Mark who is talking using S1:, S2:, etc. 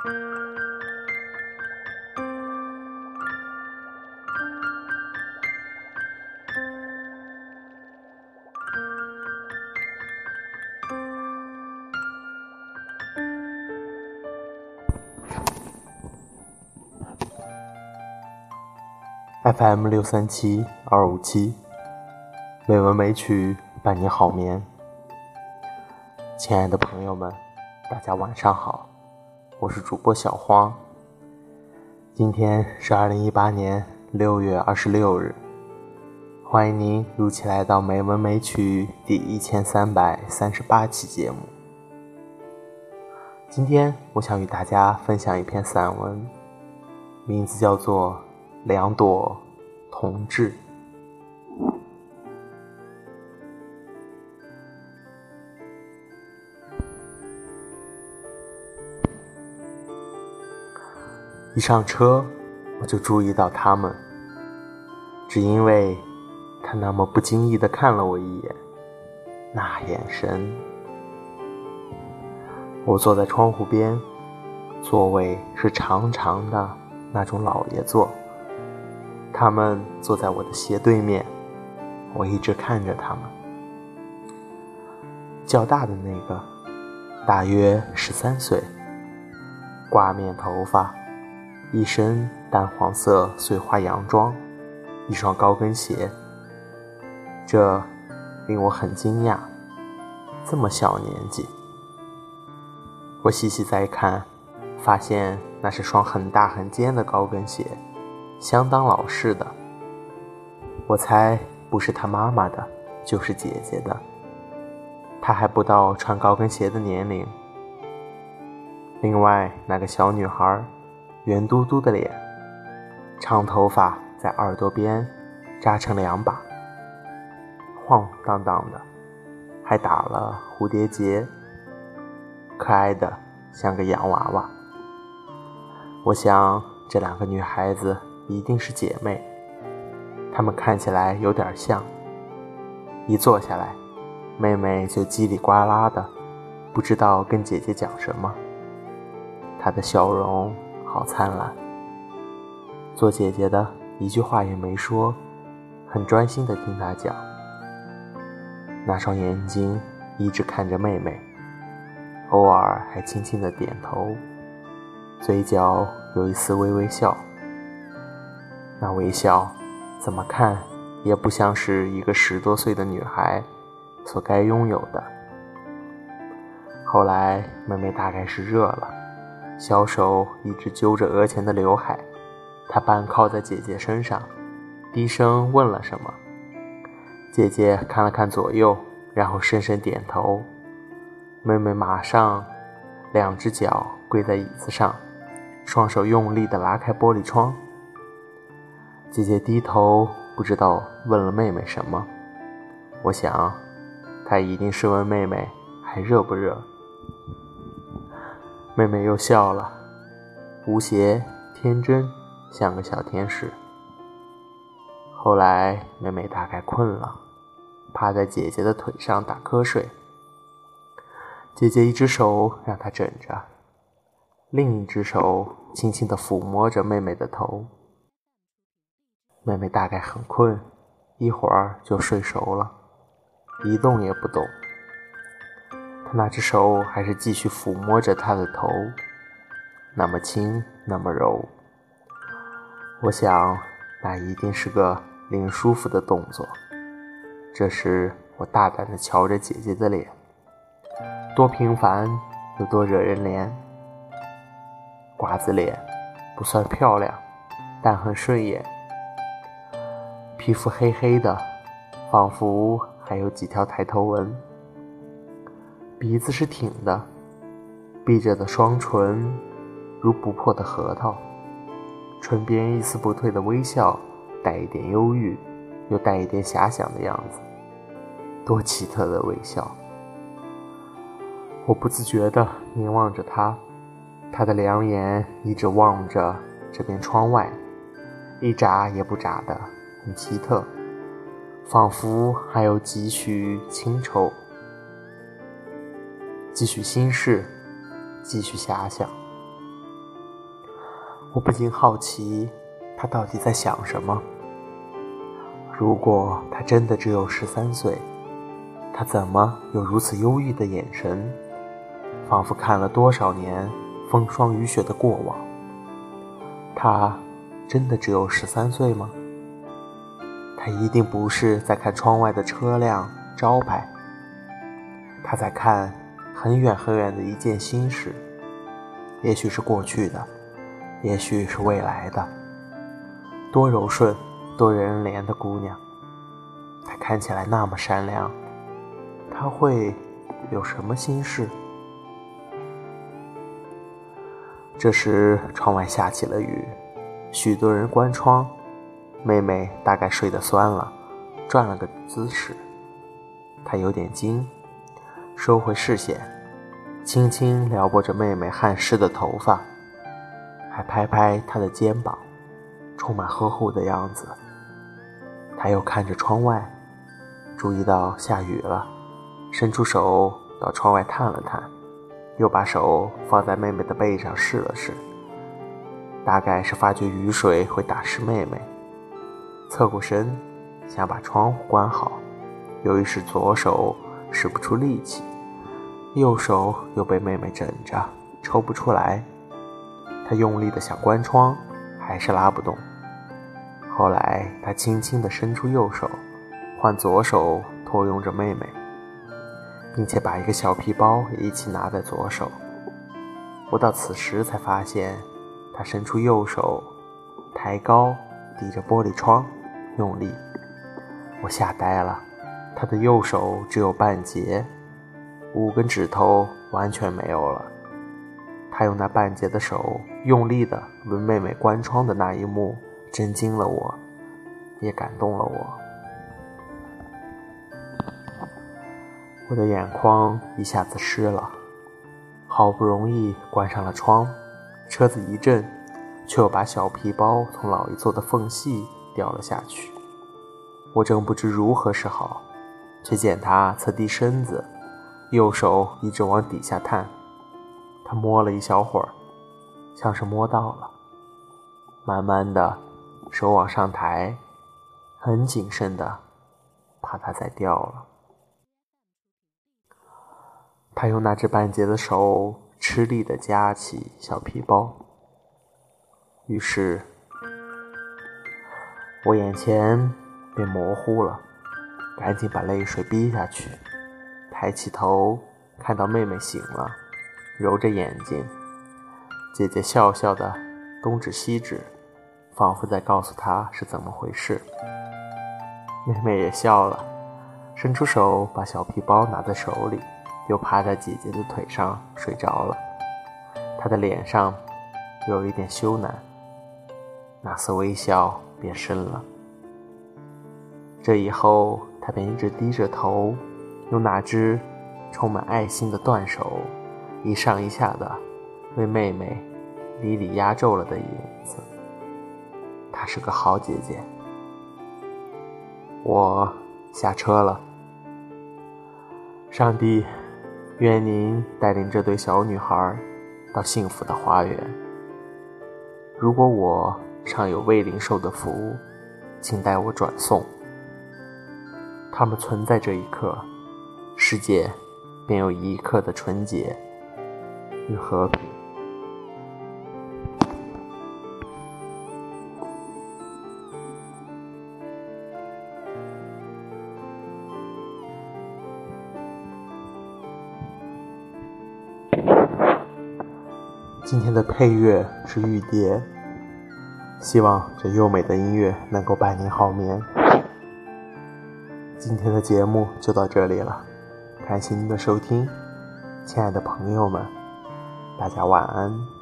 S1: FM 六三七二五七，美文美曲伴你好眠。亲爱的朋友们，大家晚上好，我是主播小荒。今天是二零一八年六月二十六日，欢迎您如期来到《美文美曲》第一千三百三十八期节目。今天我想与大家分享一篇散文，名字叫做。两朵同志，一上车我就注意到他们，只因为他那么不经意的看了我一眼，那眼神。我坐在窗户边，座位是长长的那种老爷座。他们坐在我的斜对面，我一直看着他们。较大的那个，大约十三岁，挂面头发，一身淡黄色碎花洋装，一双高跟鞋。这令我很惊讶，这么小年纪。我细细再看，发现那是双很大很尖的高跟鞋。相当老式的，我猜不是他妈妈的，就是姐姐的。她还不到穿高跟鞋的年龄。另外那个小女孩，圆嘟嘟的脸，长头发在耳朵边扎成两把，晃荡荡的，还打了蝴蝶结，可爱的像个洋娃娃。我想这两个女孩子。一定是姐妹，她们看起来有点像。一坐下来，妹妹就叽里呱啦的，不知道跟姐姐讲什么。她的笑容好灿烂。做姐姐的一句话也没说，很专心的听她讲。那双眼睛一直看着妹妹，偶尔还轻轻的点头，嘴角有一丝微微笑。那微笑，怎么看也不像是一个十多岁的女孩所该拥有的。后来，妹妹大概是热了，小手一直揪着额前的刘海，她半靠在姐姐身上，低声问了什么。姐姐看了看左右，然后深深点头。妹妹马上两只脚跪在椅子上，双手用力地拉开玻璃窗。姐姐低头，不知道问了妹妹什么。我想，她一定是问妹妹还热不热。妹妹又笑了，无邪天真，像个小天使。后来，妹妹大概困了，趴在姐姐的腿上打瞌睡。姐姐一只手让她枕着，另一只手轻轻地抚摸着妹妹的头。妹妹大概很困，一会儿就睡熟了，一动也不动。那只手还是继续抚摸着她的头，那么轻，那么柔。我想，那一定是个令舒服的动作。这时，我大胆地瞧着姐姐的脸，多平凡，又多惹人怜。瓜子脸，不算漂亮，但很顺眼。皮肤黑黑的，仿佛还有几条抬头纹。鼻子是挺的，闭着的双唇如不破的核桃，唇边一丝不退的微笑，带一点忧郁，又带一点遐想的样子。多奇特的微笑！我不自觉地凝望着他，他的两眼一直望着这边窗外，一眨也不眨的。很奇特，仿佛还有几许清愁，继续心事，继续遐想。我不禁好奇，他到底在想什么？如果他真的只有十三岁，他怎么有如此忧郁的眼神？仿佛看了多少年风霜雨雪的过往。他真的只有十三岁吗？他一定不是在看窗外的车辆招牌，他在看很远很远的一件心事，也许是过去的，也许是未来的。多柔顺，多人怜的姑娘，她看起来那么善良，她会有什么心事？这时，窗外下起了雨，许多人关窗。妹妹大概睡得酸了，转了个姿势。她有点惊，收回视线，轻轻撩拨着妹妹汗湿的头发，还拍拍她的肩膀，充满呵护的样子。他又看着窗外，注意到下雨了，伸出手到窗外探了探，又把手放在妹妹的背上试了试，大概是发觉雨水会打湿妹妹。侧过身，想把窗户关好，由于是左手使不出力气，右手又被妹妹枕着，抽不出来。他用力的想关窗，还是拉不动。后来他轻轻地伸出右手，换左手托拥着妹妹，并且把一个小皮包也一起拿在左手。我到此时才发现，他伸出右手，抬高，抵着玻璃窗。用力，我吓呆了。他的右手只有半截，五根指头完全没有了。他用那半截的手用力的为妹妹关窗的那一幕，震惊了我，也感动了我。我的眼眶一下子湿了，好不容易关上了窗，车子一震，却又把小皮包从老爷座的缝隙。掉了下去，我正不知如何是好，却见他侧低身子，右手一直往底下探。他摸了一小会儿，像是摸到了，慢慢的手往上抬，很谨慎的，怕它再掉了。他用那只半截的手吃力的夹起小皮包，于是。我眼前变模糊了，赶紧把泪水逼下去，抬起头，看到妹妹醒了，揉着眼睛，姐姐笑笑的东指西指，仿佛在告诉她是怎么回事。妹妹也笑了，伸出手把小皮包拿在手里，又趴在姐姐的腿上睡着了。她的脸上有一点羞赧，那丝微笑。变深了。这以后，他便一直低着头，用那只充满爱心的断手，一上一下的为妹妹理理压皱了的影子。她是个好姐姐。我下车了。上帝，愿您带领这对小女孩到幸福的花园。如果我……尚有未灵兽的福，请代我转送。他们存在这一刻，世界便有一刻的纯洁与和平。今天的配乐是玉蝶。希望这优美的音乐能够伴您好眠。今天的节目就到这里了，感谢您的收听，亲爱的朋友们，大家晚安。